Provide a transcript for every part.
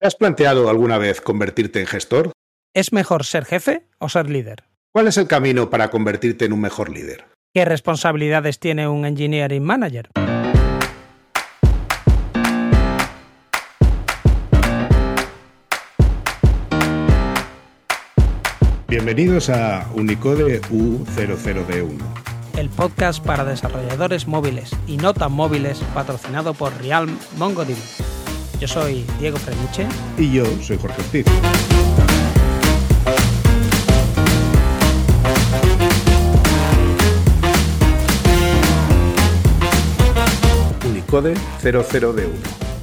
¿Te has planteado alguna vez convertirte en gestor? ¿Es mejor ser jefe o ser líder? ¿Cuál es el camino para convertirte en un mejor líder? ¿Qué responsabilidades tiene un engineering manager? Bienvenidos a Unicode U00D1. El podcast para desarrolladores móviles y no tan móviles patrocinado por Realm MongoDB. Yo soy Diego Frenuche. Y yo soy Jorge Ortiz. Unicode 00D1,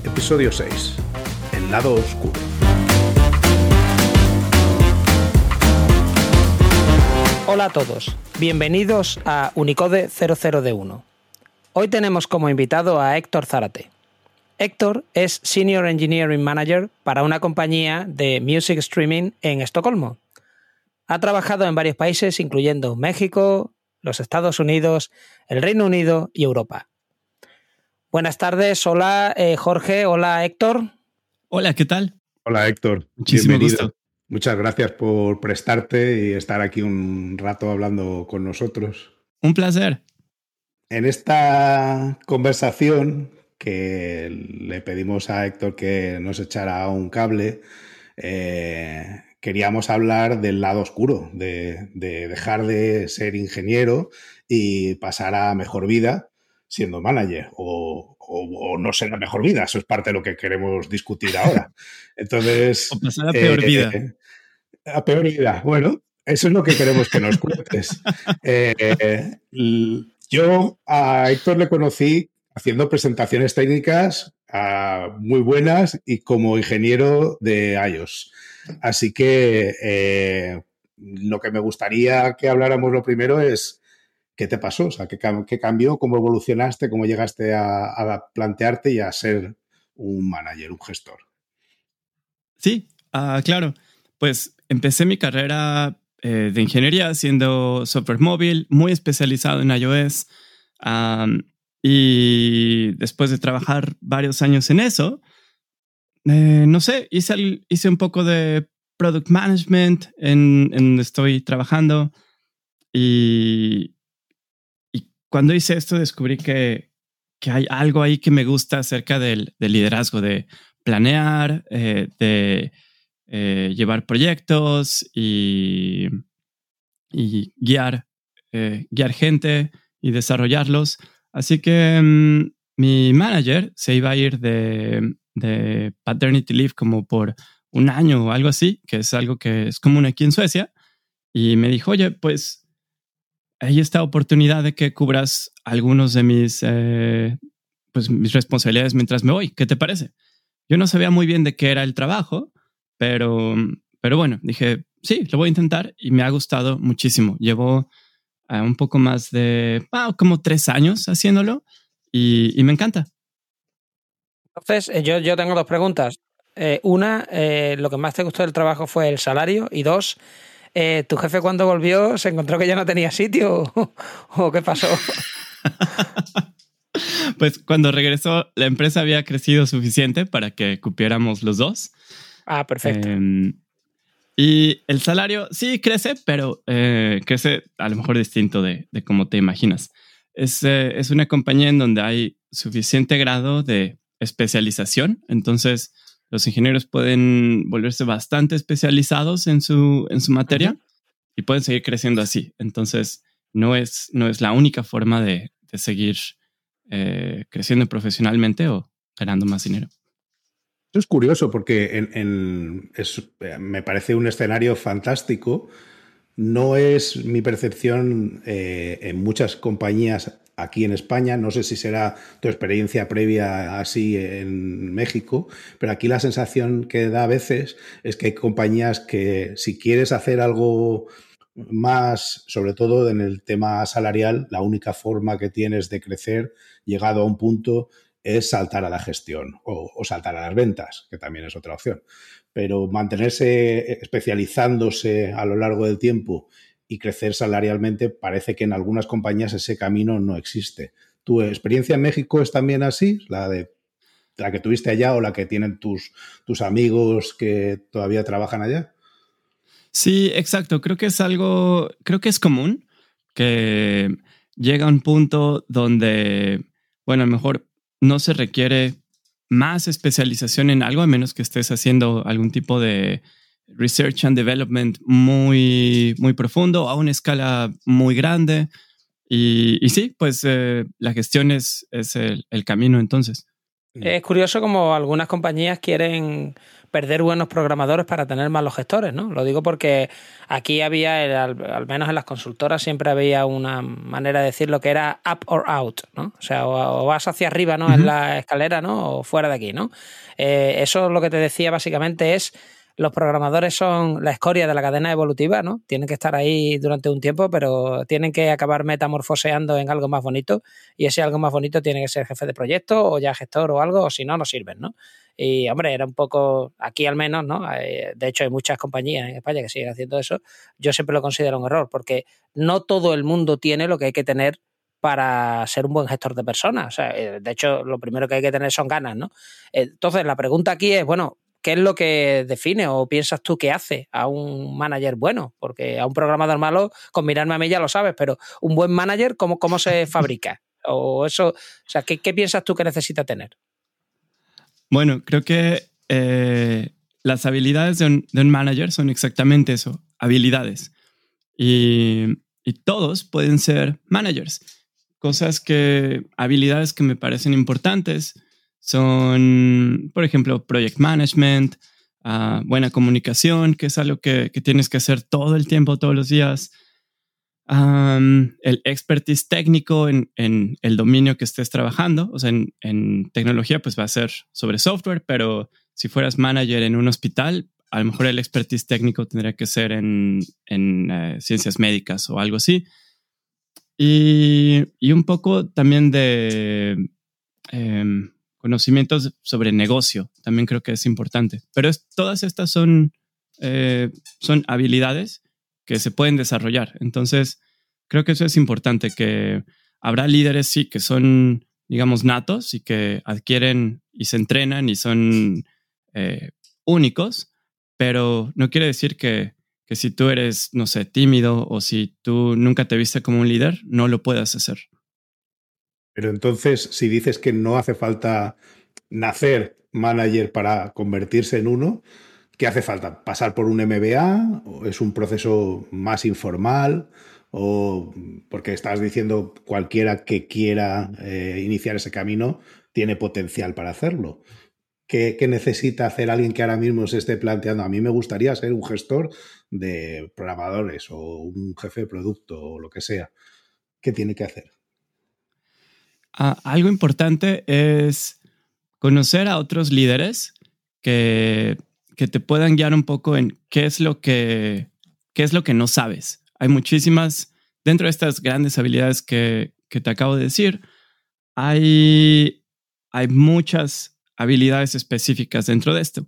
episodio 6. El lado oscuro. Hola a todos, bienvenidos a Unicode 00D1. Hoy tenemos como invitado a Héctor Zárate. Héctor es Senior Engineering Manager para una compañía de music streaming en Estocolmo. Ha trabajado en varios países, incluyendo México, los Estados Unidos, el Reino Unido y Europa. Buenas tardes, hola eh, Jorge, hola Héctor. Hola, ¿qué tal? Hola Héctor. Muchísimo gusto. Muchas gracias por prestarte y estar aquí un rato hablando con nosotros. Un placer. En esta conversación que le pedimos a Héctor que nos echara un cable, eh, queríamos hablar del lado oscuro, de, dejar de ser ingeniero y pasar a mejor vida siendo manager o, no ser la mejor vida. Eso es parte de lo que queremos discutir ahora. Entonces... o pasar a peor vida. Eh, a peor vida. Bueno, eso es lo que queremos que nos cuentes. Eh, yo a Héctor le conocí haciendo presentaciones técnicas ah, muy buenas y como ingeniero de iOS. Así que eh, lo que me gustaría que habláramos lo primero es qué te pasó, o sea, qué, cambió, cómo evolucionaste, cómo llegaste a, plantearte y a ser un manager, un gestor. Sí, ah, claro. Pues empecé mi carrera eh, de ingeniería haciendo software móvil, muy especializado en iOS. Y después de trabajar varios años en eso, eh, no sé, hice, hice un poco de product management en, donde estoy trabajando. Y, cuando hice esto descubrí que, que, hay algo ahí que me gusta acerca del, liderazgo, de planear, eh, de eh, llevar proyectos y, y guiar, guiar gente y desarrollarlos. Así que mm, mi manager se iba a ir de, paternity leave como por un año o algo así, que es algo que es común aquí en Suecia. Y me dijo, oye, pues hay esta oportunidad de que cubras algunos de mis, eh, pues, mis responsabilidades mientras me voy. ¿Qué te parece? Yo no sabía muy bien de qué era el trabajo, pero, pero bueno, dije, sí, lo voy a intentar y me ha gustado muchísimo. Llevo un poco más de ah, como tres años haciéndolo y, me encanta. Entonces, eh, yo, yo tengo dos preguntas. Eh, una, eh, lo que más te gustó del trabajo fue el salario. Y dos, ¿tu jefe cuando volvió se encontró que ya no tenía sitio o, qué pasó? pues cuando regresó, la empresa había crecido suficiente para que cupiéramos los dos. Ah, perfecto. Y el salario sí crece, pero eh, crece a lo mejor distinto de, de cómo te imaginas. Es, eh, es, una compañía en donde hay suficiente grado de especialización, entonces los ingenieros pueden volverse bastante especializados en su, en su materia y pueden seguir creciendo así. Entonces, no es, no es la única forma de, de seguir eh, creciendo profesionalmente o ganando más dinero es curioso porque me parece un escenario fantástico. No es mi percepción eh, en muchas compañías aquí en España. No sé si será tu experiencia previa así en México, pero aquí la sensación que da a veces es que hay compañías que si quieres hacer algo más, sobre todo en el tema salarial, la única forma que tienes de crecer, llegado a un punto, es saltar a la gestión o, saltar a las ventas, que también es otra opción. Pero mantenerse especializándose a lo largo del tiempo y crecer salarialmente, parece que en algunas compañías ese camino no existe. ¿Tu experiencia en México es también así? La de la que tuviste allá o la que tienen tus, tus amigos que todavía trabajan allá. Sí, exacto. Creo que es algo, creo que es común que llega a un punto donde, bueno, a lo mejor no se requiere más especialización en algo, a menos que estés haciendo algún tipo de research and development muy, muy profundo a una escala muy grande. Y, sí, pues eh, la gestión es, es el, camino entonces. Es curioso como algunas compañías quieren perder buenos programadores para tener malos gestores, ¿no? Lo digo porque aquí había, al, menos en las consultoras, siempre había una manera de decir lo que era up or out, ¿no? O sea, o, vas hacia arriba, ¿no? En la escalera, ¿no? O fuera de aquí, ¿no? Eh, eso lo que te decía básicamente es los programadores son la escoria de la cadena evolutiva, ¿no? Tienen que estar ahí durante un tiempo, pero tienen que acabar metamorfoseando en algo más bonito y ese algo más bonito tiene que ser jefe de proyecto o ya gestor o algo, o si no, no sirven, ¿no? Y, hombre, era un poco, aquí al menos, ¿no? Eh, de hecho, hay muchas compañías en España que siguen haciendo eso. Yo siempre lo considero un error, porque no todo el mundo tiene lo que hay que tener para ser un buen gestor de personas. O sea, eh, de hecho, lo primero que hay que tener son ganas, ¿no? Entonces, la pregunta aquí es, bueno, ¿qué es lo que define o piensas tú que hace a un manager bueno? Porque a un programador malo, con mirarme a mí ya lo sabes, pero un buen manager, ¿cómo, cómo se fabrica? O eso, o sea, ¿qué, piensas tú que necesita tener? Bueno, creo que eh, las habilidades de un, manager son exactamente eso, habilidades. Y, y todos pueden ser managers. Cosas que, habilidades que me parecen importantes son, por ejemplo, project management, ah, buena comunicación, que es algo que, tienes que hacer todo el tiempo, todos los días. el expertise técnico en, el dominio que estés trabajando, o sea, en, tecnología, pues va a ser sobre software, pero si fueras manager en un hospital, a lo mejor el expertise técnico tendría que ser en, eh, ciencias médicas o algo así. Y, un poco también de em, conocimientos sobre negocio, también creo que es importante. Pero todas estas son, eh, son habilidades que se pueden desarrollar. Entonces, creo que eso es importante, que habrá líderes, sí, que son, digamos, natos y que adquieren y se entrenan y son eh, únicos, pero no quiere decir que, que si tú eres, no sé, tímido o si tú nunca te viste como un líder, no lo puedas hacer. Pero entonces, si dices que no hace falta nacer manager para convertirse en uno, ¿qué hace falta? ¿Pasar por un MBA? ¿O es un proceso más informal? ¿O porque estás diciendo cualquiera que quiera eh, iniciar ese camino tiene potencial para hacerlo? ¿Qué, ¿Qué, necesita hacer alguien que ahora mismo se esté planteando? A mí me gustaría ser un gestor de programadores o un jefe de producto o lo que sea. ¿Qué tiene que hacer? Algo importante es conocer a otros líderes que, que te puedan guiar un poco en qué es lo que, qué es lo que no sabes. Hay muchísimas, dentro de estas grandes habilidades que, que te acabo de decir, hay, hay muchas habilidades específicas dentro de esto.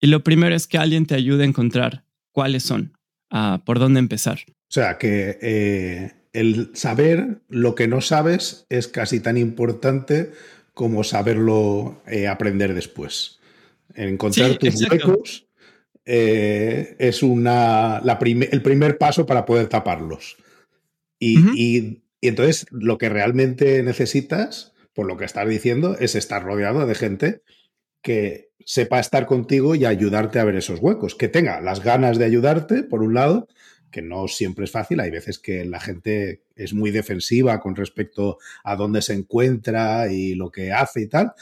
Y lo primero es que alguien te ayude a encontrar cuáles son, uh, por dónde empezar. O sea, que eh, el saber lo que no sabes es casi tan importante como saberlo eh, aprender después. Encontrar tus huecos eh, es una, el primer paso para poder taparlos. Y, entonces lo que realmente necesitas, por lo que estás diciendo, es estar rodeado de gente que sepa estar contigo y ayudarte a ver esos huecos, que tenga las ganas de ayudarte, por un lado, que no siempre es fácil. Hay veces que la gente es muy defensiva con respecto a dónde se encuentra y lo que hace y tal.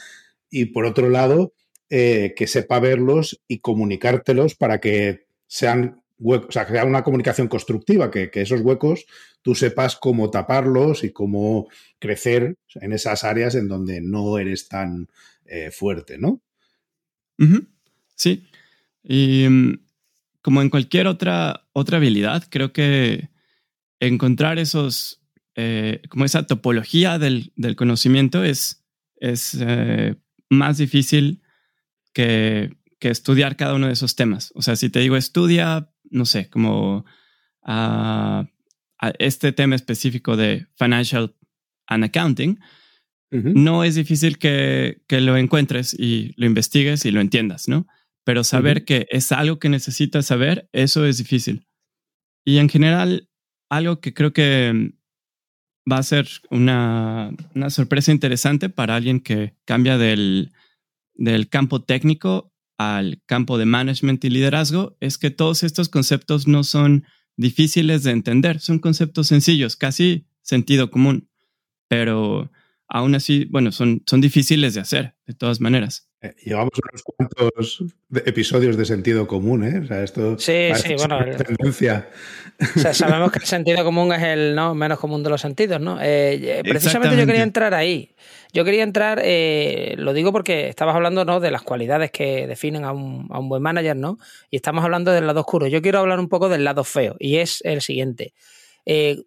Y por otro lado, eh, que sepa verlos y comunicártelos para que sean huecos, o sea, sea una comunicación constructiva, que, esos huecos tú sepas cómo taparlos y cómo crecer en esas áreas en donde no eres tan eh, fuerte, ¿no? Sí. Y mm, como en cualquier otra, otra habilidad, creo que encontrar esos, eh, como esa topología del, conocimiento es, es eh, más difícil que, estudiar cada uno de esos temas. O sea, si te digo estudia, no sé, como a este tema específico de financial and accounting, no es difícil que, que, lo encuentres y lo investigues y lo entiendas, ¿no? Pero saber que es algo que necesitas saber, eso es difícil. Y en general, algo que creo que va a ser una, una sorpresa interesante para alguien que cambia del, del campo técnico al campo de management y liderazgo es que todos estos conceptos no son difíciles de entender, son conceptos sencillos, casi sentido común, pero aún así, bueno, son, son difíciles de hacer, de todas maneras. Eh, llevamos unos cuantos episodios de sentido común, ¿eh? O sea, esto sí, sí, bueno, tendencia. O sea, sabemos que el sentido común es el ¿no? menos común de los sentidos, ¿no? Eh, precisamente yo quería entrar ahí. Yo quería entrar, eh, lo digo porque estabas hablando ¿no? de las cualidades que definen a un, a un, buen manager, ¿no? Y estamos hablando del lado oscuro. Yo quiero hablar un poco del lado feo, y es el siguiente.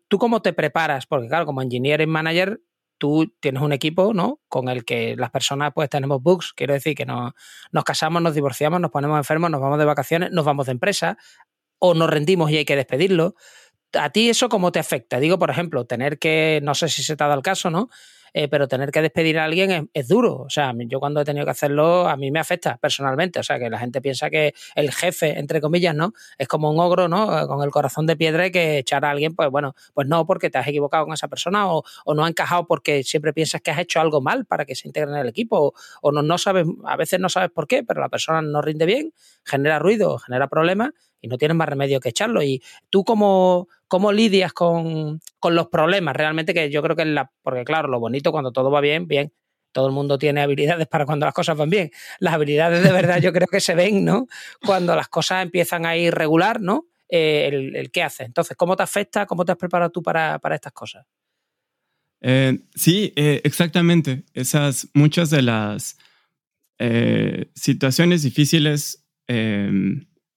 ¿Tú cómo te preparas? Porque claro, como engineering manager tú tienes un equipo, ¿no? Con el que las personas pues tenemos bugs, quiero decir que nos, nos casamos, nos divorciamos, nos ponemos enfermos, nos vamos de vacaciones, nos vamos de empresa o nos rendimos y hay que despedirlo. ¿A ti eso cómo te afecta? Digo, por ejemplo, tener que, no sé si se te ha dado el caso, ¿no? Eh, pero tener que despedir a alguien es, duro. O sea, yo cuando he tenido que hacerlo, a mí me afecta personalmente. O sea, que la gente piensa que el jefe, entre comillas, ¿no? Es como un ogro, ¿no? Con el corazón de piedra y que echar a alguien, pues bueno, pues no, porque te has equivocado con esa persona o, no ha encajado porque siempre piensas que has hecho algo mal para que se integre en el equipo o, no, no sabes, a veces no sabes por qué, pero la persona no rinde bien, genera ruido, genera problemas y no tienes más remedio que echarlo. Y tú cómo, cómo lidias con, los problemas realmente, que yo creo que la, porque claro, lo bonito cuando todo va bien, bien, todo el mundo tiene habilidades para cuando las cosas van bien. Las habilidades de verdad yo creo que se ven, ¿no? Cuando las cosas empiezan a ir regular, ¿no? Eh, el, qué hace. Entonces, ¿cómo te afecta? ¿Cómo te has preparado tú para, estas cosas? Eh, sí, eh, exactamente. Esas, muchas de las situaciones difíciles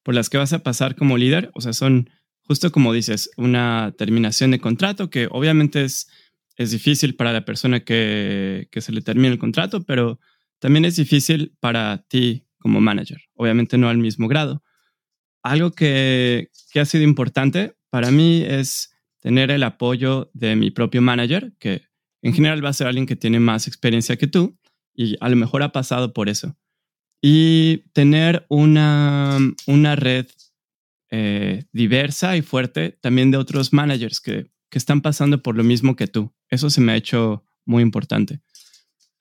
por las que vas a pasar como líder, o sea, son justo como dices, una terminación de contrato que obviamente es, es difícil para la persona que, que se le termine el contrato, pero también es difícil para ti como manager, obviamente no al mismo grado. Algo que, que ha sido importante para mí es tener el apoyo de mi propio manager, que en general va a ser alguien que tiene más experiencia que tú y a lo mejor ha pasado por eso y tener una, una red eh, diversa y fuerte también de otros managers que, que, están pasando por lo mismo que tú. Eso se me ha hecho muy importante.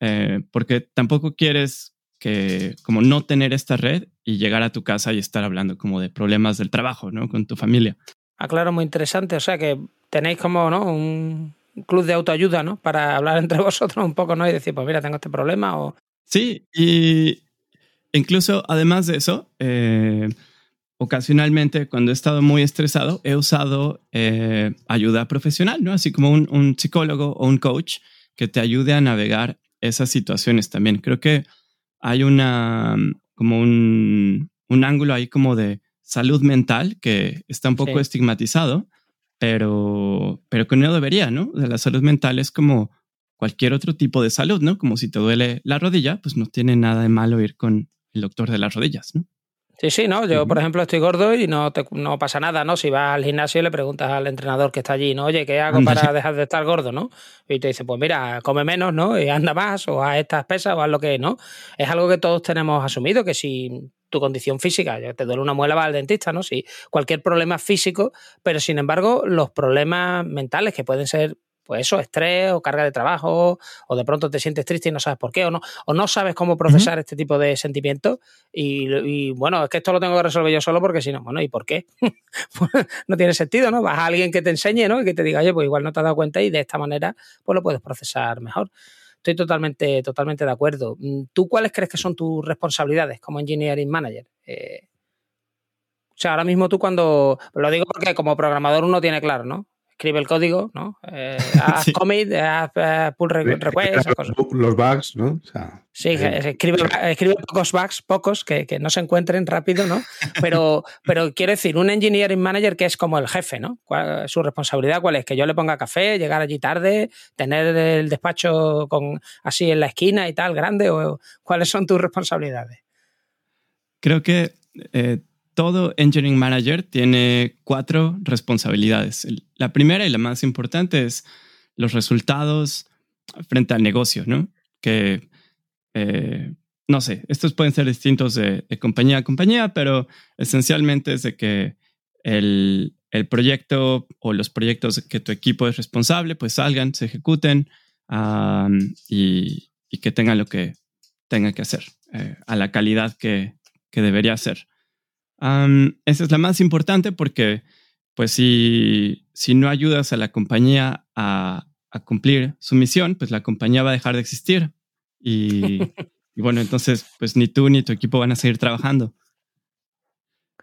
Eh, porque tampoco quieres que como no tener esta red y llegar a tu casa y estar hablando como de problemas del trabajo, ¿no? Con tu familia. Ah, claro, muy interesante. O sea que tenéis como, ¿no? Un club de autoayuda, ¿no? Para hablar entre vosotros un poco, ¿no? Y decir, pues mira, tengo este problema o... Sí, y, Incluso, además de eso, eh, ocasionalmente cuando he estado muy estresado, he usado eh, ayuda profesional, ¿no? Así como un, psicólogo o un coach que te ayude a navegar esas situaciones también. Creo que hay una, como un, ángulo ahí como de salud mental que está un poco estigmatizado, pero, pero que no debería, ¿no? De la salud mental es como cualquier otro tipo de salud, ¿no? Como si te duele la rodilla, pues no tiene nada de malo ir con el doctor de las rodillas, ¿no? Sí, sí, no. Yo, por ejemplo, estoy gordo y no, no pasa nada, ¿no? Si vas al gimnasio y le preguntas al entrenador que está allí, ¿no? Oye, ¿qué hago para dejar de estar gordo, no? Y te dice, pues mira, come menos, ¿no? Y anda más, o haz estas pesas, o haz lo que, ¿no? Es algo que todos tenemos asumido, que si tu condición física, te duele una muela, va al dentista, ¿no? Si cualquier problema físico, pero sin embargo, los problemas mentales que pueden ser pues eso, estrés o carga de trabajo, o de pronto te sientes triste y no sabes por qué, o no, o no sabes cómo procesar este tipo de sentimientos. Y, bueno, es que esto lo tengo que resolver yo solo porque si no, bueno, ¿y por qué? No tiene sentido, ¿no? Vas a alguien que te enseñe, ¿no? Y que te diga, oye, pues igual no te has dado cuenta y de esta manera, pues lo puedes procesar mejor. Estoy totalmente, totalmente de acuerdo. Mm, ¿Tú cuáles crees que son tus responsabilidades como engineering manager? Eh, o sea, ahora mismo tú cuando, lo digo porque como programador uno tiene claro, ¿no? Escribe el código, ¿no? Eh, haz commit, haz eh, pull request, esas cosas. Los bugs, ¿no? sí, escribe, escribe, pocos bugs, pocos, que, que, no se encuentren rápido, ¿no? Pero, pero quiero decir, un engineering manager que es como el jefe, ¿no? ¿Su responsabilidad cuál es? Que yo le ponga café, llegar allí tarde, tener el despacho con así en la esquina y tal, grande, o cuáles son tus responsabilidades? Creo que eh, todo Engineering Manager tiene cuatro responsabilidades. La primera y la más importante es los resultados frente al negocio, ¿no? Que, eh, no sé, estos pueden ser distintos de, compañía a compañía, pero esencialmente es de que el, el, proyecto o los proyectos que tu equipo es responsable, pues salgan, se ejecuten y, que tengan lo que tengan que hacer eh, a la calidad que, que debería ser. Esa es la más importante porque, pues, si, si no ayudas a la compañía a, a cumplir su misión, pues la compañía va a dejar de existir. Y, bueno, entonces, pues ni tú ni tu equipo van a seguir trabajando.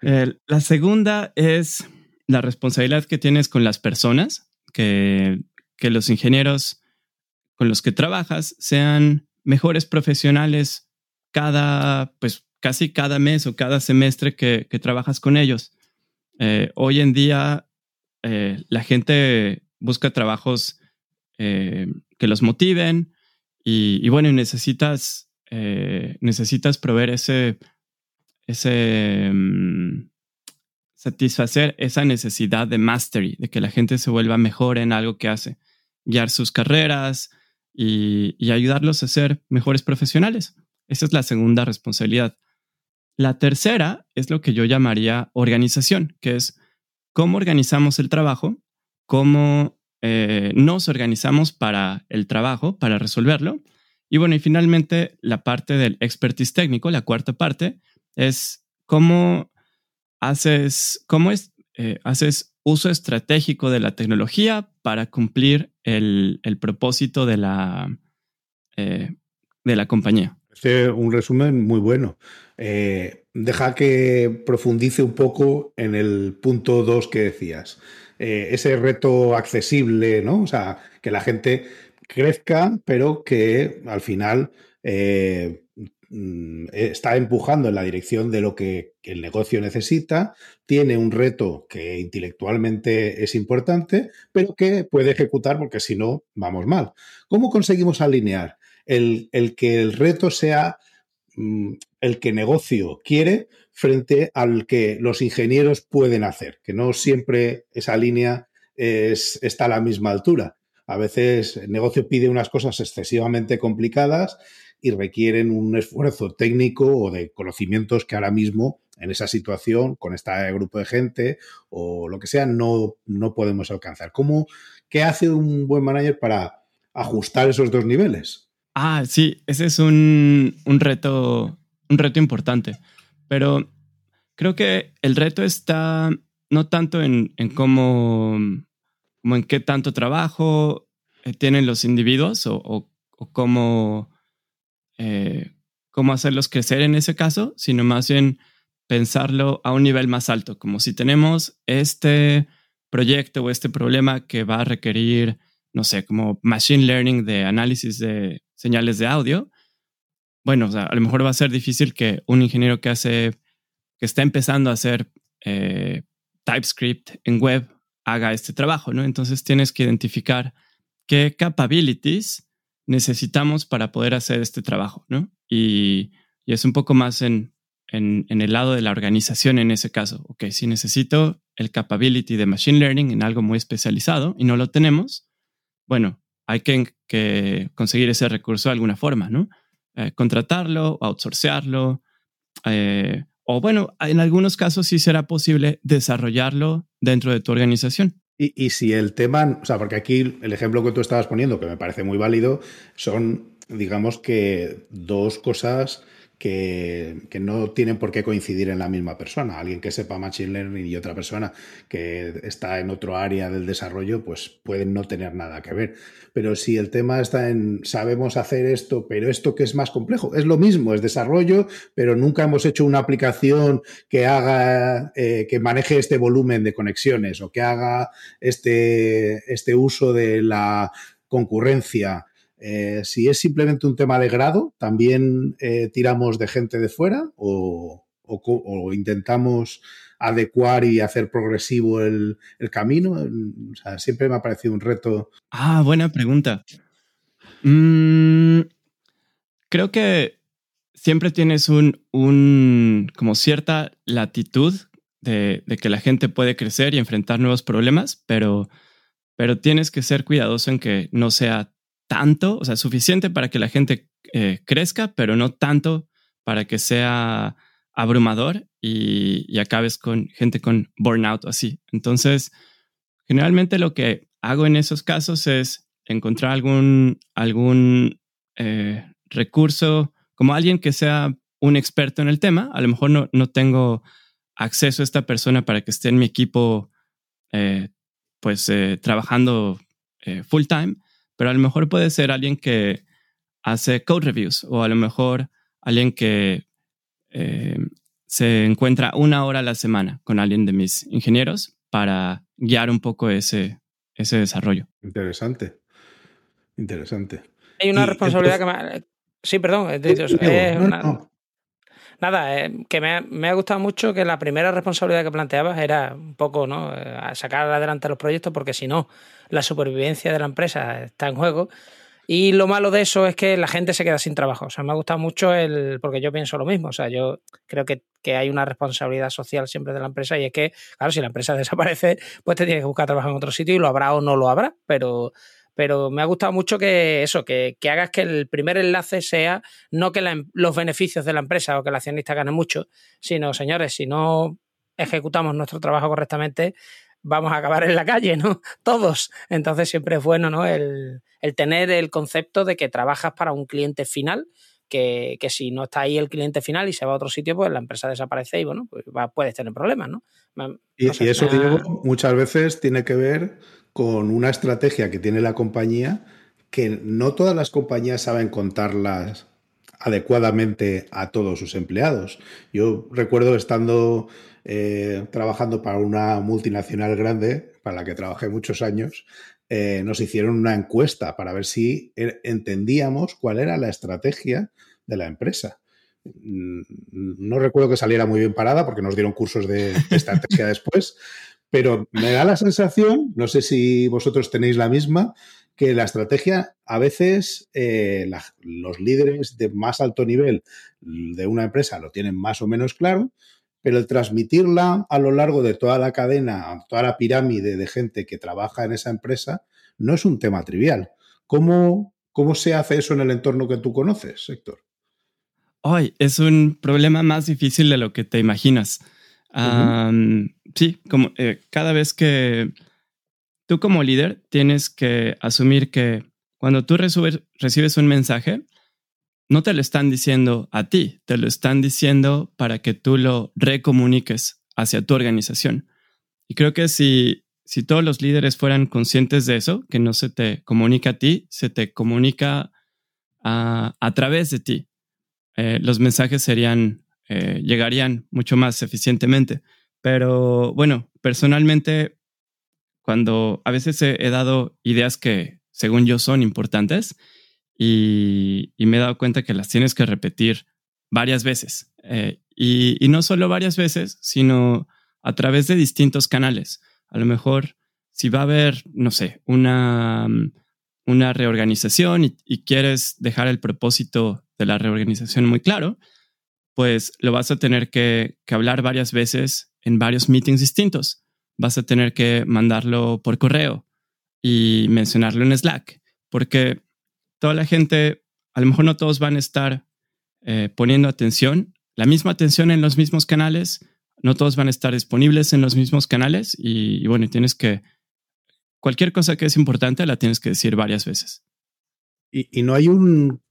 la segunda es la responsabilidad que tienes con las personas, que, que los ingenieros con los que trabajas sean mejores profesionales cada, pues casi cada mes o cada semestre que, trabajas con ellos. Eh, hoy en día eh, la gente busca trabajos eh, que los motiven y, bueno, necesitas, necesitas proveer ese, ese mm, satisfacer esa necesidad de mastery, de que la gente se vuelva mejor en algo que hace, guiar sus carreras y, y ayudarlos a ser mejores profesionales. Esa es la segunda responsabilidad. La tercera es lo que yo llamaría organización, que es cómo organizamos el trabajo, cómo eh, nos organizamos para el trabajo, para resolverlo. Y bueno, y finalmente la parte del expertise técnico, la cuarta parte, es cómo haces, cómo es, eh, haces uso estratégico de la tecnología para cumplir el, propósito de la, eh, de la compañía. Un resumen muy bueno. deja que profundice un poco en el punto 2 que decías. Eh, ese reto accesible, ¿no? O sea, que la gente crezca, pero que al final eh, mm, está empujando en la dirección de lo que el negocio necesita, tiene un reto que intelectualmente es importante, pero que puede ejecutar porque si no, vamos mal. ¿Cómo conseguimos alinear el, el que el reto sea mm, el que negocio quiere, frente al que los ingenieros pueden hacer, que no siempre esa línea está a la misma altura. A veces el negocio pide unas cosas excesivamente complicadas y requieren un esfuerzo técnico o de conocimientos que ahora mismo en esa situación, con este grupo de gente o lo que sea, no, no podemos alcanzar. ¿Cómo, ¿Qué hace un buen manager para ajustar esos dos niveles? Ah, sí, ese es un, un reto, un reto importante. Pero creo que el reto está no tanto en, cómo, como en qué tanto trabajo eh, tienen los individuos o, cómo, eh, cómo hacerlos crecer en ese caso, sino más bien pensarlo a un nivel más alto, como si tenemos este proyecto o este problema que va a requerir, no sé, como machine learning de análisis de señales de audio, bueno, a lo mejor va a ser difícil que un ingeniero que hace, que está empezando a hacer eh, TypeScript en web haga este trabajo, ¿no? Entonces tienes que identificar qué capabilities necesitamos para poder hacer este trabajo, ¿no? Y, es un poco más en, en, el lado de la organización en ese caso. Ok, si necesito el capability de Machine Learning en algo muy especializado y no lo tenemos, bueno, hay que, que conseguir ese recurso de alguna forma, ¿no? Eh, contratarlo, outsourcearlo, eh, o bueno, en algunos casos sí será posible desarrollarlo dentro de tu organización. Y, y, si el tema, o sea, porque aquí el ejemplo que tú estabas poniendo, que me parece muy válido, son, digamos que, dos cosas que, no tienen por qué coincidir en la misma persona. Alguien que sepa Machine Learning y otra persona que está en otro área del desarrollo, pues pueden no tener nada que ver. Pero si el tema está en sabemos hacer esto, pero esto que es más complejo, es lo mismo, es desarrollo, pero nunca hemos hecho una aplicación que haga, eh, que maneje este volumen de conexiones o que haga este, este uso de la concurrencia eh, si es simplemente un tema de grado, ¿también eh, tiramos de gente de fuera o, intentamos adecuar y hacer progresivo el, camino? O sea, siempre me ha parecido un reto. Ah, buena pregunta. Mm, creo que siempre tienes un, como cierta latitud de, de, que la gente puede crecer y enfrentar nuevos problemas, pero, pero tienes que ser cuidadoso en que no sea tanto, o sea, suficiente para que la gente eh, crezca, pero no tanto para que sea abrumador y, y, acabes con gente con burnout o así. Entonces, generalmente lo que hago en esos casos es encontrar algún, algún eh, recurso, como alguien que sea un experto en el tema. A lo mejor no, no tengo acceso a esta persona para que esté en mi equipo, eh, pues eh, trabajando full time, pero a lo mejor puede ser alguien que hace code reviews o a lo mejor alguien que se encuentra una hora a la semana con alguien de mis ingenieros para guiar un poco ese, ese desarrollo. Interesante. Interesante. Hay una responsabilidad que me... Sí, perdón. Nada, eh, que me ha, me gustado mucho que la primera responsabilidad que planteabas era un poco ¿no? Eh, sacar adelante los proyectos porque si no, la supervivencia de la empresa está en juego y lo malo de eso es que la gente se queda sin trabajo. O sea, me ha gustado mucho el. porque yo pienso lo mismo. O sea, yo creo que, que, hay una responsabilidad social siempre de la empresa y es que, claro, si la empresa desaparece, pues te tienes que buscar trabajo en otro sitio y lo habrá o no lo habrá. Pero, pero me ha gustado mucho que eso, que, que hagas que el primer enlace sea no que la, em, los beneficios de la empresa o que el accionista gane mucho, sino, señores, si no ejecutamos nuestro trabajo correctamente, vamos a acabar en la calle, ¿no? Todos. Entonces siempre es bueno, ¿no? El, el tener el concepto de que trabajas para un cliente final, que, que, si no está ahí el cliente final y se va a otro sitio, pues la empresa desaparece y bueno, pues va, puedes tener problemas, ¿no? y, y, eso, digo, muchas veces tiene que ver con una estrategia que tiene la compañía que no todas las compañías saben contarlas adecuadamente a todos sus empleados. Yo recuerdo estando eh, trabajando para una multinacional grande, para la que trabajé muchos años, eh, nos hicieron una encuesta para ver si er, entendíamos cuál era la estrategia de la empresa. Mm, no recuerdo que saliera muy bien parada porque nos dieron cursos de, estrategia después, pero me da la sensación, no sé si vosotros tenéis la misma, que la estrategia a veces eh, la, los líderes de más alto nivel de una empresa lo tienen más o menos claro, pero el transmitirla a lo largo de toda la cadena, toda la pirámide de gente que trabaja en esa empresa, no es un tema trivial. ¿Cómo, cómo se hace eso en el entorno que tú conoces, Héctor? Hoy es un problema más difícil de lo que te imaginas. Uh -huh. um, sí, como eh, cada vez que tú como líder tienes que asumir que cuando tú recibes un mensaje, no te lo están diciendo a ti, te lo están diciendo para que tú lo recomuniques hacia tu organización. Y creo que si, si todos los líderes fueran conscientes de eso, que no se te comunica a ti, se te comunica a, través de ti, eh, los mensajes serían, eh, llegarían mucho más eficientemente. Pero bueno, personalmente, cuando a veces he dado ideas que según yo son importantes, y, me he dado cuenta que las tienes que repetir varias veces. Eh, y, no solo varias veces, sino a través de distintos canales. A lo mejor si va a haber, no sé, una, una reorganización y, quieres dejar el propósito de la reorganización muy claro, pues lo vas a tener que hablar varias veces en varios meetings distintos. Vas a tener que mandarlo por correo y mencionarlo en Slack, porque toda la gente, a lo mejor no todos van a estar eh, poniendo atención, la misma atención en los mismos canales, no todos van a estar disponibles en los mismos canales y, y bueno, tienes que, cualquier cosa que es importante la tienes que decir varias veces. Y, y no hay un,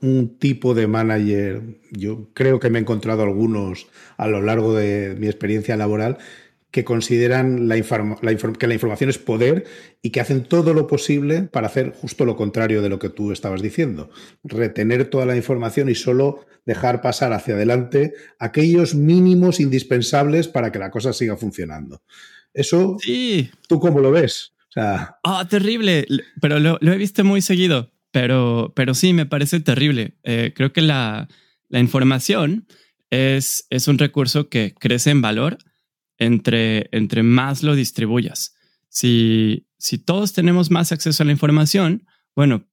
un, tipo de manager, yo creo que me he encontrado algunos a lo largo de mi experiencia laboral, que consideran la la que la información es poder y que hacen todo lo posible para hacer justo lo contrario de lo que tú estabas diciendo. Retener toda la información y solo dejar pasar hacia adelante aquellos mínimos indispensables para que la cosa siga funcionando. Eso, sí. ¿tú cómo lo ves? O sea, oh, terrible, pero lo, lo, he visto muy seguido, pero, pero sí, me parece terrible. Eh, creo que la, la información es, es un recurso que crece en valor entre, entre más lo distribuyas. Si, si todos tenemos más acceso a la información, bueno,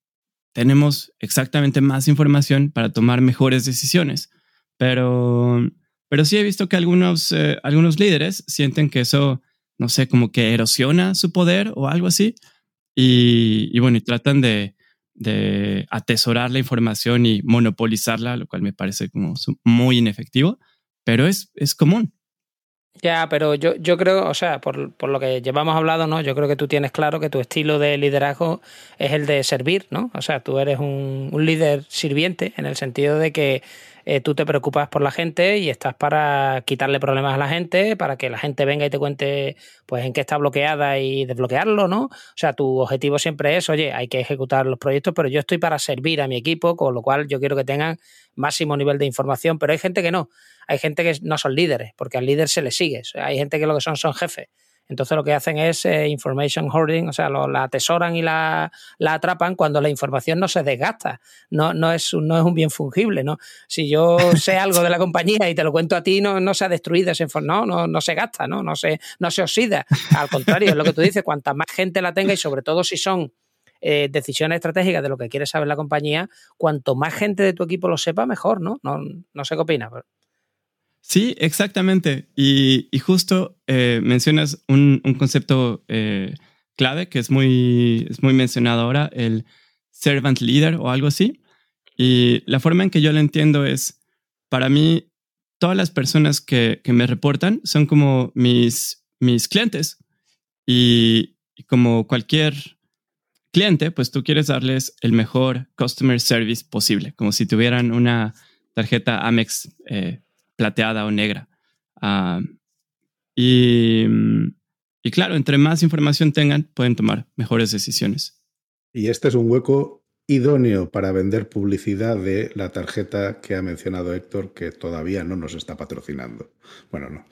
tenemos exactamente más información para tomar mejores decisiones. Pero, pero sí he visto que algunos, eh, algunos líderes sienten que eso, no sé, como que erosiona su poder o algo así. Y, y bueno, y tratan de, de atesorar la información y monopolizarla, lo cual me parece como muy inefectivo, pero es, es común. Ya, pero yo, yo creo, o sea, por, por, lo que llevamos hablado, ¿no? Yo creo que tú tienes claro que tu estilo de liderazgo es el de servir, ¿no? O sea, tú eres un, un líder sirviente en el sentido de que eh, tú te preocupas por la gente y estás para quitarle problemas a la gente, para que la gente venga y te cuente pues en qué está bloqueada y desbloquearlo, ¿no? O sea, tu objetivo siempre es, oye, hay que ejecutar los proyectos, pero yo estoy para servir a mi equipo, con lo cual yo quiero que tengan máximo nivel de información, pero hay gente que no, hay gente que no son líderes, porque al líder se le sigue, hay gente que lo que son son jefes. Entonces lo que hacen es eh, information hoarding, o sea, lo, la atesoran y la, la, atrapan cuando la información no se desgasta, no, no, es, no es un bien fungible, ¿no? Si yo sé algo de la compañía y te lo cuento a ti, no, no se ha destruido ese no, no, no se gasta, ¿no? No se, no se oxida. Al contrario, es lo que tú dices, cuanta más gente la tenga y sobre todo si son eh, decisiones estratégicas de lo que quiere saber la compañía, cuanto más gente de tu equipo lo sepa, mejor, ¿no? No, no sé qué opinas. Pero... Sí, exactamente. Y, justo eh, mencionas un, concepto eh, clave que es muy, es muy mencionado ahora, el servant leader o algo así. Y la forma en que yo lo entiendo es, para mí, todas las personas que, me reportan son como mis, mis clientes. Y, como cualquier cliente, pues tú quieres darles el mejor customer service posible, como si tuvieran una tarjeta Amex eh, plateada o negra. Ah, y, claro, entre más información tengan, pueden tomar mejores decisiones. Y este es un hueco idóneo para vender publicidad de la tarjeta que ha mencionado Héctor, que todavía no nos está patrocinando. Bueno, no,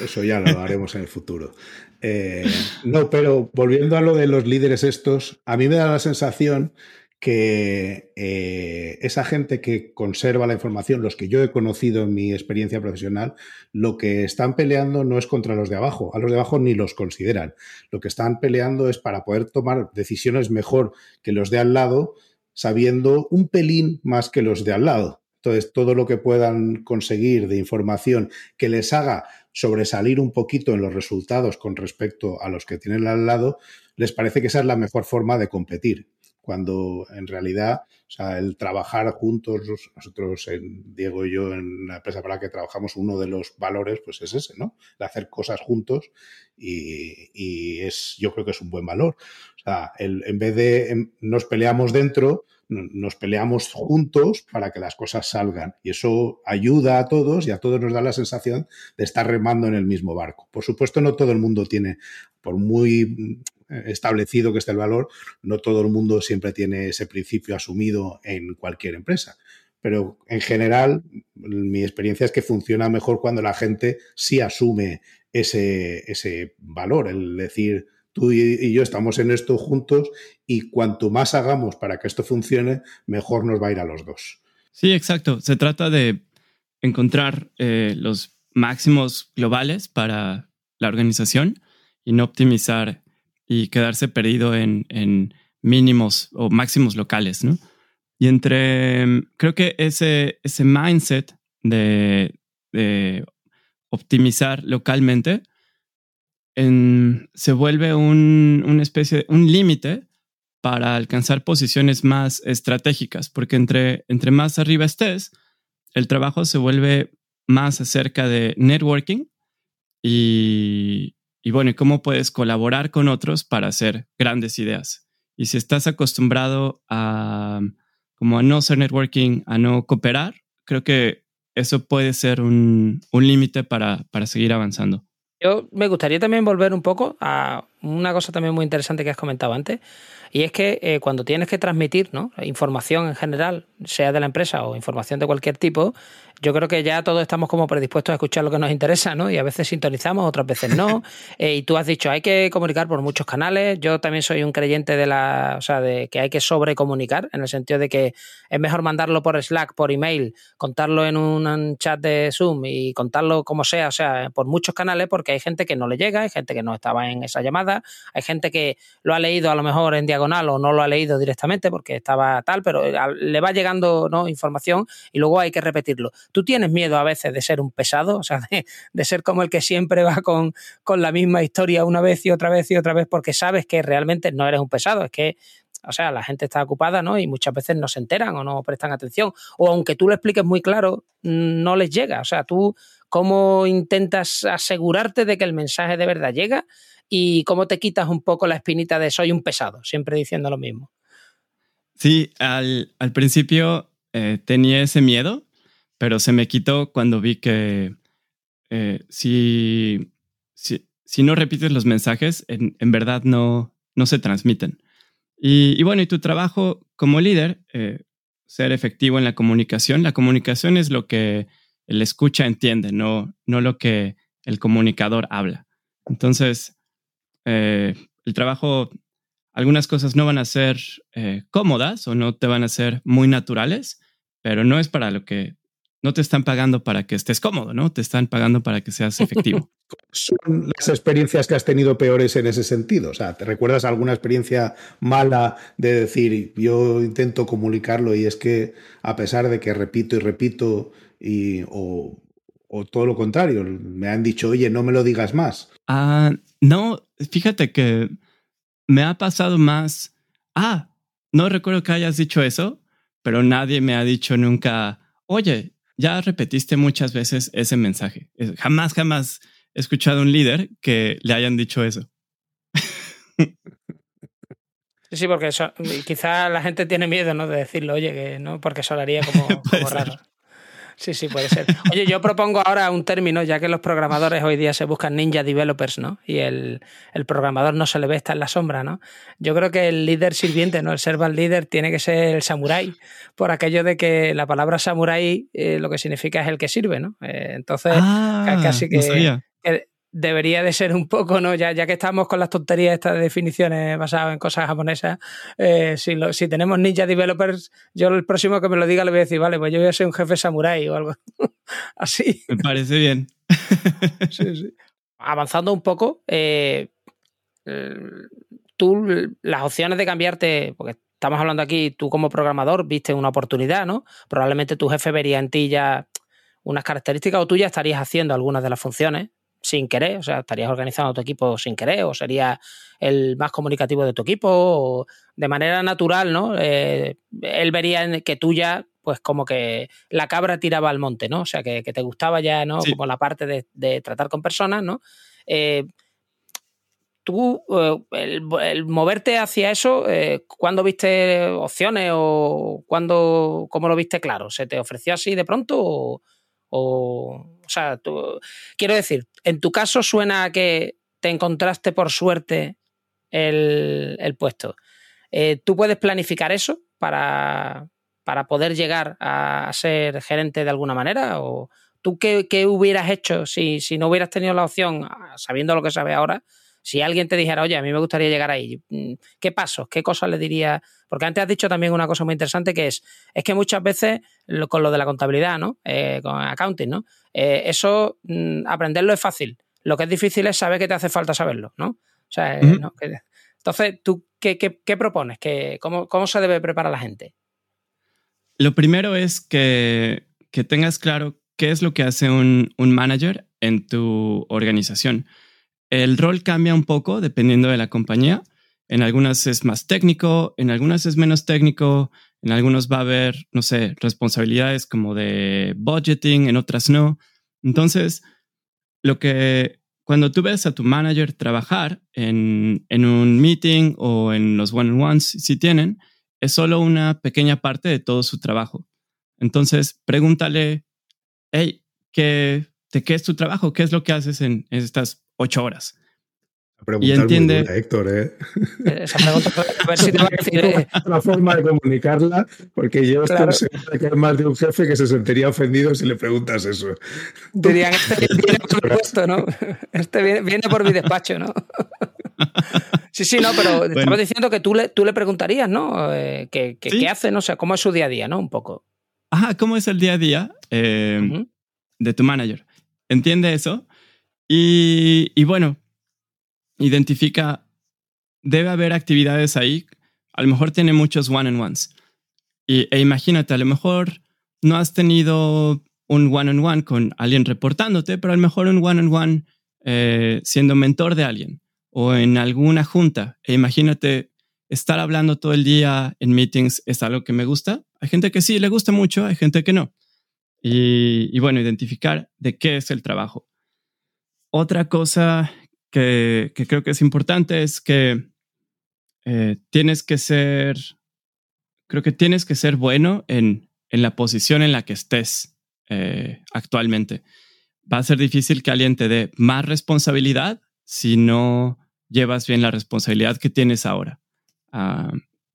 eso ya lo haremos en el futuro. Eh, no, pero volviendo a lo de los líderes estos, a mí me da la sensación que eh, esa gente que conserva la información, los que yo he conocido en mi experiencia profesional, lo que están peleando no es contra los de abajo, a los de abajo ni los consideran. Lo que están peleando es para poder tomar decisiones mejor que los de al lado, sabiendo un pelín más que los de al lado. Entonces, todo lo que puedan conseguir de información que les haga sobresalir un poquito en los resultados con respecto a los que tienen al lado, les parece que esa es la mejor forma de competir cuando en realidad, o sea, el trabajar juntos, nosotros, en, Diego y yo, en la empresa para la que trabajamos, uno de los valores, pues es ese, ¿no? El hacer cosas juntos y, es, yo creo que es un buen valor. O sea, en vez de nos peleamos dentro, nos peleamos juntos para que las cosas salgan. Y eso ayuda a todos y a todos nos da la sensación de estar remando en el mismo barco. Por supuesto, no todo el mundo tiene, por muy establecido que está el valor, no todo el mundo siempre tiene ese principio asumido en cualquier empresa. Pero en general, mi experiencia es que funciona mejor cuando la gente sí asume ese, ese valor, el decir, tú y, yo estamos en esto juntos y cuanto más hagamos para que esto funcione, mejor nos va a ir a los dos. Sí, exacto. Se trata de encontrar eh, los máximos globales para la organización y no optimizar y quedarse perdido en, en mínimos o máximos locales, ¿no? Y entre, creo que ese, ese mindset de, de optimizar localmente en, se vuelve un, una especie, un límite para alcanzar posiciones más estratégicas, porque entre, entre más arriba estés, el trabajo se vuelve más acerca de networking y, y bueno, cómo puedes colaborar con otros para hacer grandes ideas. Y si estás acostumbrado a como a no hacer networking, a no cooperar, creo que eso puede ser un, un límite para, para seguir avanzando. Yo me gustaría también volver un poco a una cosa también muy interesante que has comentado antes, y es que eh, cuando tienes que transmitir ¿no? información en general, sea de la empresa o información de cualquier tipo, yo creo que ya todos estamos como predispuestos a escuchar lo que nos interesa, ¿no? Y a veces sintonizamos, otras veces no. Eh, y tú has dicho, hay que comunicar por muchos canales. Yo también soy un creyente de la, o sea, de que hay que sobrecomunicar, en el sentido de que es mejor mandarlo por Slack, por email, contarlo en un chat de Zoom y contarlo como sea, o sea, por muchos canales, porque hay gente que no le llega, hay gente que no estaba en esa llamada, hay gente que lo ha leído a lo mejor en diagonal o no lo ha leído directamente porque estaba tal, pero le va llegando ¿no? información y luego hay que repetirlo. ¿Tú tienes miedo a veces de ser un pesado? O sea, de, ser como el que siempre va con, con la misma historia una vez y otra vez y otra vez porque sabes que realmente no eres un pesado, es que O sea, la gente está ocupada, ¿no? Y muchas veces no se enteran o no prestan atención. O aunque tú lo expliques muy claro, no les llega. O sea, tú cómo intentas asegurarte de que el mensaje de verdad llega y cómo te quitas un poco la espinita de soy un pesado, siempre diciendo lo mismo. Sí, al, principio eh, tenía ese miedo, pero se me quitó cuando vi que eh, si, si, no repites los mensajes, en, verdad no, no se transmiten. Y, bueno, y tu trabajo como líder, eh, ser efectivo en la comunicación. La comunicación es lo que el escucha entiende, no, no lo que el comunicador habla. Entonces, eh, el trabajo, algunas cosas no van a ser cómodas o no te van a ser muy naturales, pero no es para lo que no te están pagando para que estés cómodo, ¿no? Te están pagando para que seas efectivo. ¿Son las experiencias que has tenido peores en ese sentido? O sea, ¿te recuerdas alguna experiencia mala de decir, yo intento comunicarlo y es que a pesar de que repito y repito y, o, todo lo contrario, me han dicho, oye, no me lo digas más? Ah, no, fíjate que me ha pasado más, ah, no recuerdo que hayas dicho eso, pero nadie me ha dicho nunca, oye, ya repetiste muchas veces ese mensaje. Jamás, jamás he escuchado a un líder que le hayan dicho eso. Sí, porque eso, quizá la gente tiene miedo ¿no? de decirlo, oye, que no, porque sonaría como, como raro. Sí, sí, puede ser. Oye, yo propongo ahora un término, ya que los programadores hoy día se buscan ninja developers, ¿no? Y el, programador no se le ve, está en la sombra, ¿no? Yo creo que el líder sirviente, ¿no? El servant leader tiene que ser el samurái, por aquello de que la palabra samurái eh, lo que significa es el que sirve, ¿no? Eh, entonces, ah, casi que, debería de ser un poco, ¿no? Ya, ya que estamos con las tonterías, estas definiciones basadas en cosas japonesas, eh, si, si tenemos ninja developers, yo el próximo que me lo diga le voy a decir, vale, pues yo voy a ser un jefe samurái o algo así. Me parece bien. sí, sí. Avanzando un poco, eh, tú las opciones de cambiarte, porque estamos hablando aquí, tú como programador viste una oportunidad, ¿no? Probablemente tu jefe vería en ti ya unas características o tú ya estarías haciendo algunas de las funciones sin querer, o sea, estarías organizando tu equipo sin querer, o sería el más comunicativo de tu equipo, o de manera natural, ¿no? Eh, él vería que tú ya, pues como que la cabra tiraba al monte, ¿no? O sea, que, te gustaba ya, ¿no? Como la parte de, tratar con personas, ¿no? Eh, tú, eh, el, moverte hacia eso, ¿cuándo viste opciones o cuándo, cómo lo viste claro? ¿Se te ofreció así de pronto o, o, o sea, quiero decir, en tu caso suena a que te encontraste por suerte el, puesto. Eh, ¿Tú puedes planificar eso para, para, poder llegar a ser gerente de alguna manera? ¿O tú qué, qué hubieras hecho si, si, no hubieras tenido la opción, sabiendo lo que sabes ahora, si alguien te dijera, oye, a mí me gustaría llegar ahí, mm, ¿qué pasos, qué cosas le diría? Porque antes has dicho también una cosa muy interesante que es, es que muchas veces con lo de la contabilidad, ¿no? Eh, con accounting, ¿no? Eh, eso, mm, aprenderlo es fácil. Lo que es difícil es saber que te hace falta saberlo, ¿no? O sea, eh, entonces, ¿tú qué, propones? cómo, cómo, se debe preparar la gente? Lo primero es que, que tengas claro qué es lo que hace un, un manager en tu organización. El rol cambia un poco dependiendo de la compañía. En algunas es más técnico, en algunas es menos técnico, en algunos va a haber, no sé, responsabilidades como de budgeting, en otras no. Entonces, lo que cuando tú ves a tu manager trabajar en, un meeting o en los one-on-ones, si tienen, es solo una pequeña parte de todo su trabajo. Entonces, pregúntale, hey, ¿qué, ¿de qué es tu trabajo? ¿Qué es lo que haces en estas ocho horas. y entiende. Héctor, ¿eh? Esa pregunta, a ver si te va a decir. Eh. Una forma de comunicarla, porque yo estoy seguro que hay más de un jefe que se sentiría ofendido si le preguntas eso. Dirían, este viene por puesto, ¿no? Este viene, por mi despacho, ¿no? Sí, sí, no, pero estamos diciendo que tú le, tú le preguntarías, ¿no? Eh, ¿Qué, hace? No sé, ¿cómo es su día a día, no? Un poco. Ajá, ¿cómo es el día a día eh, de tu manager? ¿Entiende eso? Y, bueno, identifica, debe haber actividades ahí. A lo mejor tiene muchos one-on-ones. E imagínate, a lo mejor no has tenido un one-on-one con alguien reportándote, pero a lo mejor un one-on-one eh, siendo mentor de alguien o en alguna junta. E imagínate estar hablando todo el día en meetings es algo que me gusta. Hay gente que sí le gusta mucho, hay gente que no. Y, bueno, identificar de qué es el trabajo. Otra cosa que, creo que es importante es que eh, tienes que ser, creo que tienes que ser bueno en, la posición en la que estés eh, actualmente. Va a ser difícil que alguien te dé más responsabilidad si no llevas bien la responsabilidad que tienes ahora. Ah,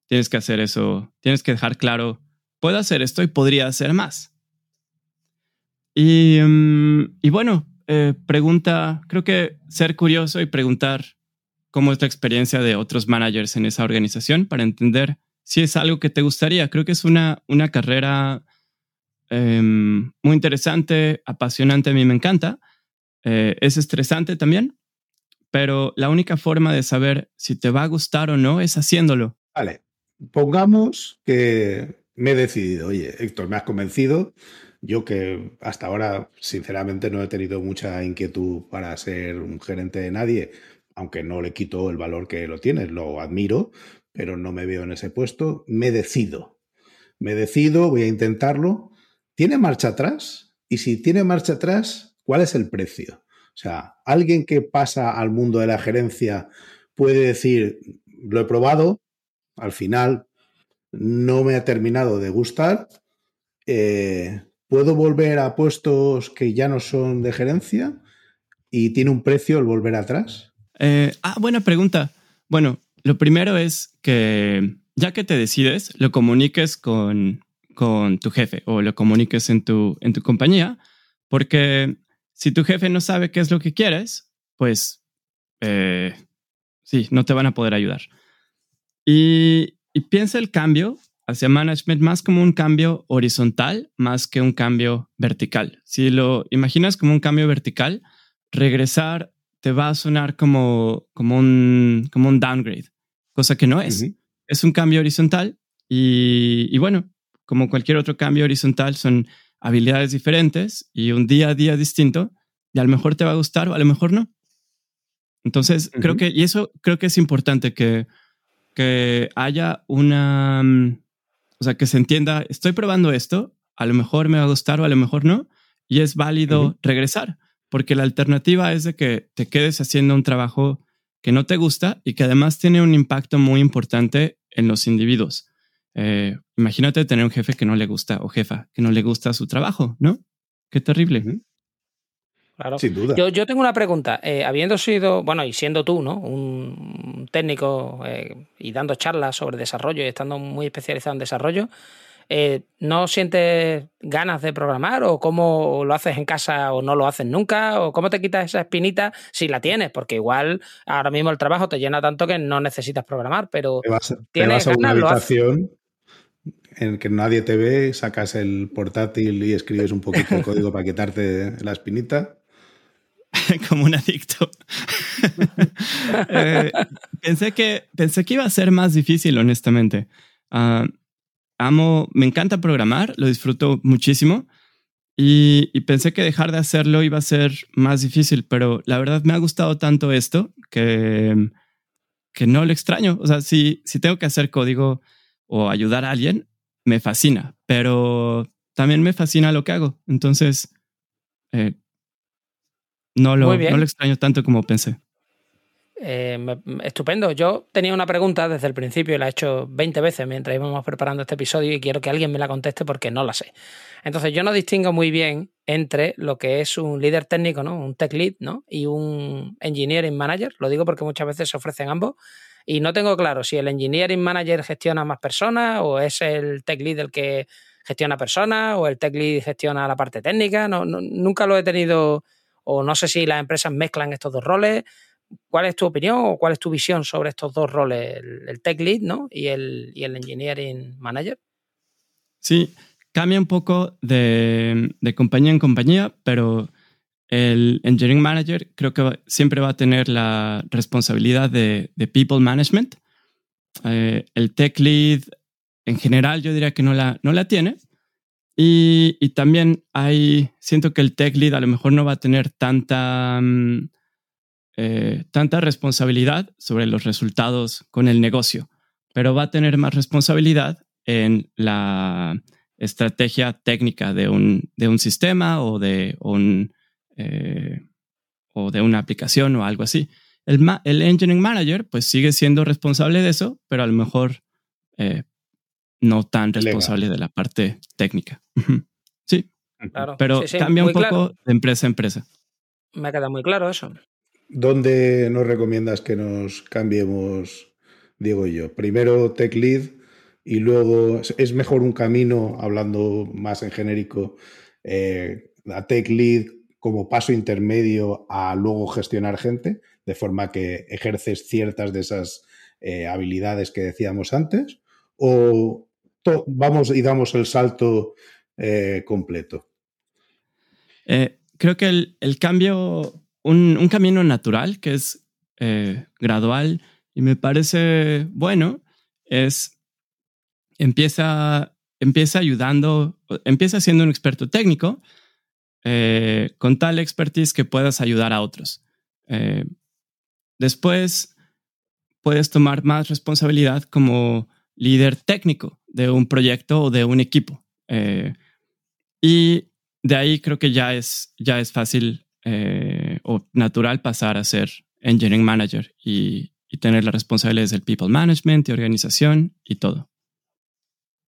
tienes que hacer eso, tienes que dejar claro, puedo hacer esto y podría hacer más. Y, mm, bueno, eh, pregunta, creo que ser curioso y preguntar cómo es la experiencia de otros managers en esa organización para entender si es algo que te gustaría. Creo que es una, una carrera em, muy interesante, apasionante, a mí me encanta. Eh, es estresante también, pero la única forma de saber si te va a gustar o no es haciéndolo. Vale, pongamos que me he decidido, oye, Héctor, me has convencido. Yo que hasta ahora, sinceramente, no he tenido mucha inquietud para ser un gerente de nadie, aunque no le quito el valor que lo tiene, lo admiro, pero no me veo en ese puesto. Me decido. Me decido, voy a intentarlo. ¿Tiene marcha atrás? Y si tiene marcha atrás, ¿cuál es el precio? O sea, alguien que pasa al mundo de la gerencia puede decir, lo he probado, al final no me ha terminado de gustar, eh, puedo volver a puestos que ya no son de gerencia y tiene un precio el volver atrás. Eh, ah, buena pregunta. Bueno, lo primero es que ya que te decides, lo comuniques con, con tu jefe o lo comuniques en tu, en tu compañía, porque si tu jefe no sabe qué es lo que quieres, pues eh, sí, no te van a poder ayudar. Y, piensa el cambio hacia management más como un cambio horizontal más que un cambio vertical. Si lo imaginas como un cambio vertical, regresar te va a sonar como, como, un, como un downgrade, cosa que no es. Es un cambio horizontal y, y, bueno, como cualquier otro cambio horizontal, son habilidades diferentes y un día a día distinto y a lo mejor te va a gustar o a lo mejor no. Entonces, creo que, y eso creo que es importante que, que haya una, mm, o sea, que se entienda, estoy probando esto, a lo mejor me va a gustar o a lo mejor no, y es válido regresar, porque la alternativa es de que te quedes haciendo un trabajo que no te gusta y que además tiene un impacto muy importante en los individuos. Eh, imagínate tener un jefe que no le gusta o jefa que no le gusta su trabajo, ¿no? Qué terrible. Claro. Sin duda. Yo, tengo una pregunta. Eh, habiendo sido, bueno, y siendo tú, ¿no? Un técnico eh, y dando charlas sobre desarrollo y estando muy especializado en desarrollo, ¿no sientes ganas de programar o cómo lo haces en casa o no lo haces nunca? ¿O cómo te quitas esa espinita si la tienes? Porque igual ahora mismo el trabajo te llena tanto que no necesitas programar, pero tienes una habitación en que nadie te ve, sacas el portátil y escribes un poquito de código para quitarte la espinita. Como un adicto. Eh, pensé, que, pensé que iba a ser más difícil, honestamente. Ah, amo, me encanta programar, lo disfruto muchísimo. Y, pensé que dejar de hacerlo iba a ser más difícil, pero la verdad me ha gustado tanto esto que, que no lo extraño. O sea, si, si tengo que hacer código o ayudar a alguien, me fascina, pero también me fascina lo que hago. Entonces, eh, no, lo, no lo extraño tanto como pensé. Eh, estupendo. Yo tenía una pregunta desde el principio y la he hecho 20 veces mientras íbamos preparando este episodio y quiero que alguien me la conteste porque no la sé. Entonces, yo no distingo muy bien entre lo que es un líder técnico, ¿no? Un tech lead, ¿no? Y un engineering manager. Lo digo porque muchas veces se ofrecen ambos. Y no tengo claro si el engineering manager gestiona más personas o es el tech lead el que gestiona personas o el tech lead gestiona la parte técnica. No, nunca lo he tenido o no sé si las empresas mezclan estos dos roles. ¿Cuál es tu opinión o cuál es tu visión sobre estos dos roles, el, tech lead ¿no? y, el, y el engineering manager? Sí, cambia un poco de, de compañía en compañía, pero el engineering manager creo que siempre va a tener la responsabilidad de, people management. Eh, el tech lead en general yo diría que no la, no la tiene. Y, también hay, siento que el tech lead a lo mejor no va a tener tanta, mm, eh, tanta responsabilidad sobre los resultados con el negocio, pero va a tener más responsabilidad en la estrategia técnica de un, de un sistema o de, un, eh, o de una aplicación o algo así. El, el, engineering manager pues sigue siendo responsable de eso, pero a lo mejor eh, no tan responsable de la parte técnica. sí, pero cambia un poco de empresa a empresa. Me queda muy claro eso. ¿Dónde nos recomiendas que nos cambiemos, Diego y yo? Primero Tech Lead y luego es mejor un camino, hablando más en genérico, eh, a Tech Lead como paso intermedio a luego gestionar gente, de forma que ejerces ciertas de esas eh, habilidades que decíamos antes, o vamos y damos el salto eh, completo. creo que el, cambio, un, camino natural que es gradual y me parece bueno, es empieza, empieza ayudando, empieza siendo un experto técnico eh, con tal expertise que puedas ayudar a otros. Eh, después puedes tomar más responsabilidad como líder técnico de un proyecto o de un equipo. Eh, y de ahí creo que ya es, ya es fácil o natural pasar a ser engineering manager y, y tener las responsabilidades del people management y organización y todo.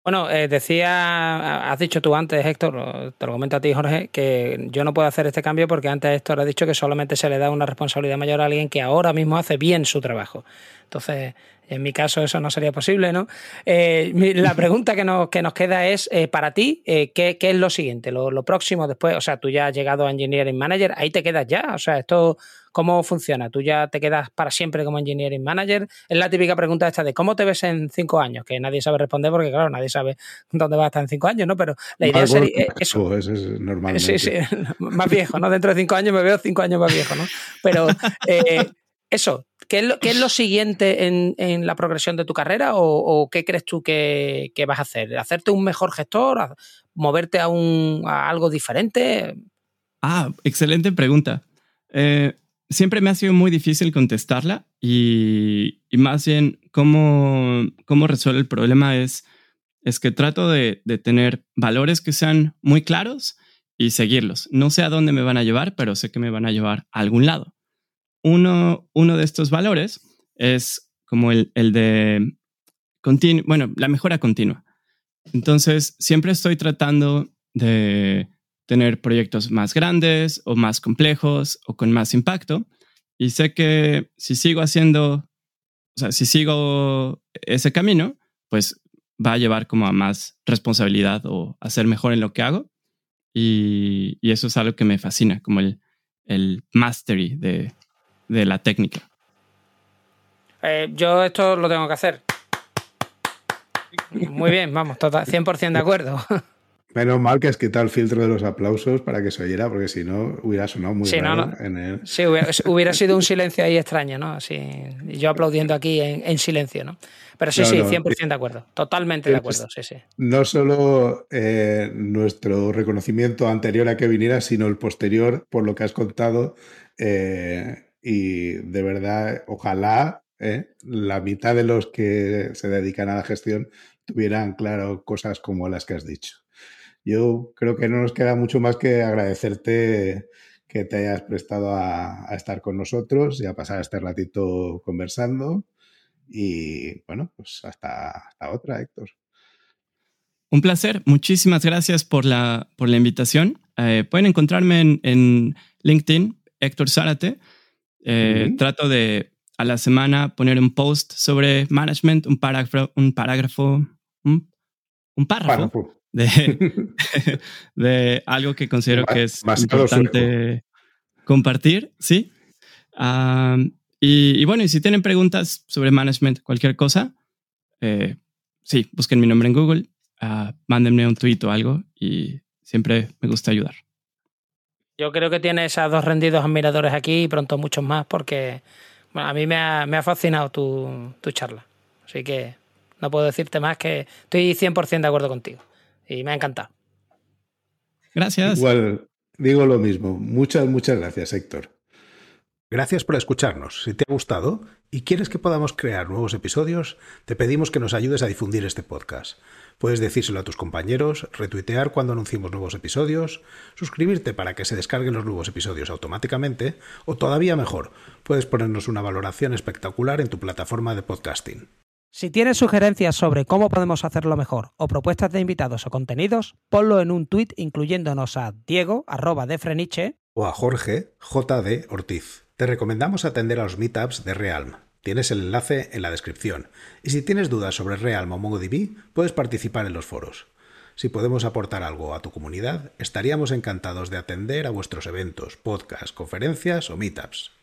Bueno, eh, decía, has dicho tú antes, Héctor, te lo comento a ti, Jorge, que yo no puedo hacer este cambio porque antes Héctor ha dicho que solamente se le da una responsabilidad mayor a alguien que ahora mismo hace bien su trabajo. Entonces, en mi caso eso no sería posible, ¿no? Eh, la pregunta que nos, que nos queda es, eh, para ti, ¿qué, es lo siguiente? Lo, lo, próximo después, o sea, tú ya has llegado a Engineering Manager, ahí te quedas ya, o sea, esto ¿Cómo funciona? ¿Tú ya te quedas para siempre como engineering manager? Es la típica pregunta esta de ¿cómo te ves en cinco años? Que nadie sabe responder porque, claro, nadie sabe dónde vas a estar en cinco años, ¿no? Pero la idea sería eh, eso. Es, normal. Sí, sí, más viejo, ¿no? Dentro de cinco años me veo cinco años más viejo, ¿no? Pero eh, eso, ¿Qué es, lo, ¿Qué es, lo, siguiente en, la progresión de tu carrera o, qué crees tú que, vas a hacer? ¿Hacerte un mejor gestor? ¿Moverte a, un, a algo diferente? Ah, excelente pregunta. Eh, siempre me ha sido muy difícil contestarla y, más bien cómo, cómo resuelve el problema es, es que trato de, tener valores que sean muy claros y seguirlos. No sé a dónde me van a llevar, pero sé que me van a llevar a algún lado. Uno, uno de estos valores es como el, el de, bueno, la mejora continua. Entonces, siempre estoy tratando de tener proyectos más grandes o más complejos o con más impacto. Y sé que si sigo haciendo, o sea, si sigo ese camino, pues va a llevar como a más responsabilidad o a ser mejor en lo que hago. Y, eso es algo que me fascina, como el, el mastery de, de la técnica. Eh, yo esto lo tengo que hacer. Muy bien, vamos, 100% de acuerdo. Menos mal que has quitado el filtro de los aplausos para que se oyera, porque si no hubiera sonado muy sí, raro en el... Sí, hubiera, sido un silencio ahí extraño, ¿no? Así, yo aplaudiendo aquí en, silencio, ¿no? Pero sí, sí, 100% de acuerdo. Totalmente de acuerdo, sí, sí. No solo eh, nuestro reconocimiento anterior a que viniera, sino el posterior, por lo que has contado. Eh, y de verdad, ojalá eh, la mitad de los que se dedican a la gestión tuvieran claro cosas como las que has dicho. Yo creo que no nos queda mucho más que agradecerte que te hayas prestado a, estar con nosotros y a pasar este ratito conversando. Y bueno, pues hasta, otra, Héctor. Un placer. Muchísimas gracias por la, por la invitación. Eh, pueden encontrarme en, LinkedIn, Héctor Zárate. Eh, trato de a la semana poner un post sobre management, un parágrafo, un parágrafo, un, párrafo de, algo que considero que es importante compartir, ¿sí? y, bueno, y si tienen preguntas sobre management, cualquier cosa, eh, sí, busquen mi nombre en Google, uh, mándenme un tweet o algo y siempre me gusta ayudar. Yo creo que tienes a dos rendidos admiradores aquí y pronto muchos más porque a mí me ha, fascinado tu, tu charla. Así que no puedo decirte más que estoy 100% de acuerdo contigo y me ha encantado. Gracias. Igual digo lo mismo. Muchas, muchas gracias, Héctor. Gracias por escucharnos. Si te ha gustado y quieres que podamos crear nuevos episodios, te pedimos que nos ayudes a difundir este podcast. Puedes decírselo a tus compañeros, retuitear cuando anunciemos nuevos episodios, suscribirte para que se descarguen los nuevos episodios automáticamente o todavía mejor, puedes ponernos una valoración espectacular en tu plataforma de podcasting. Si tienes sugerencias sobre cómo podemos hacerlo mejor o propuestas de invitados o contenidos, ponlo en un tuit incluyéndonos a Diego, arroba de Freniche, o a Jorge, JD Ortiz. Te recomendamos atender a los meetups de Realm. Tienes el enlace en la descripción. Y si tienes dudas sobre Realm o MongoDB, puedes participar en los foros. Si podemos aportar algo a tu comunidad, estaríamos encantados de atender a vuestros eventos, podcasts, conferencias o meetups.